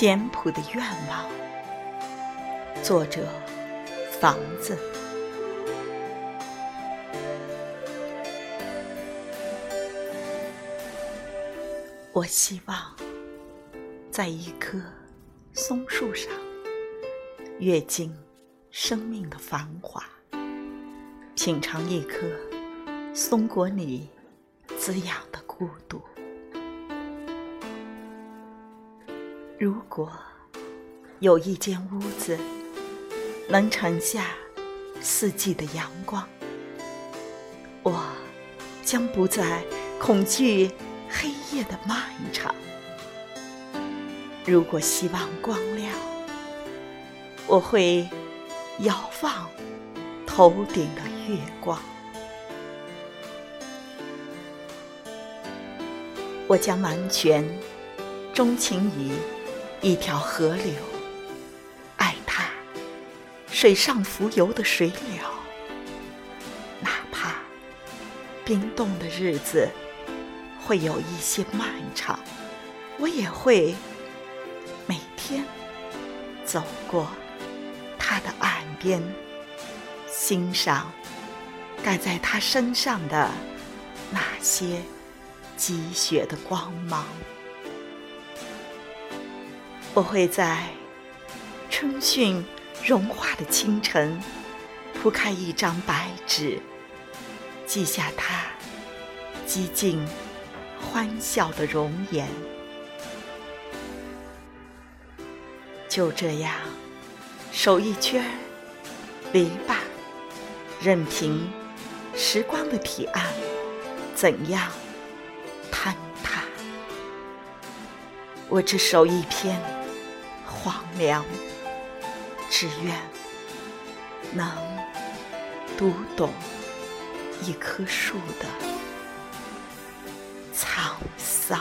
简朴的愿望。作者：房子。我希望在一棵松树上，阅尽生命的繁华，品尝一颗松果里滋养的孤独。如果有一间屋子能盛下四季的阳光，我将不再恐惧。黑夜的漫长，如果希望光亮，我会遥望头顶的月光。我将完全钟情于一条河流，爱它水上浮游的水鸟，哪怕冰冻的日子。会有一些漫长，我也会每天走过它的岸边，欣赏盖在它身上的那些积雪的光芒。我会在春汛融化的清晨，铺开一张白纸，记下它几近。欢笑的容颜，就这样守一圈篱笆，任凭时光的堤岸怎样坍塌，我只守一篇荒凉，只愿能读懂一棵树的。沧桑。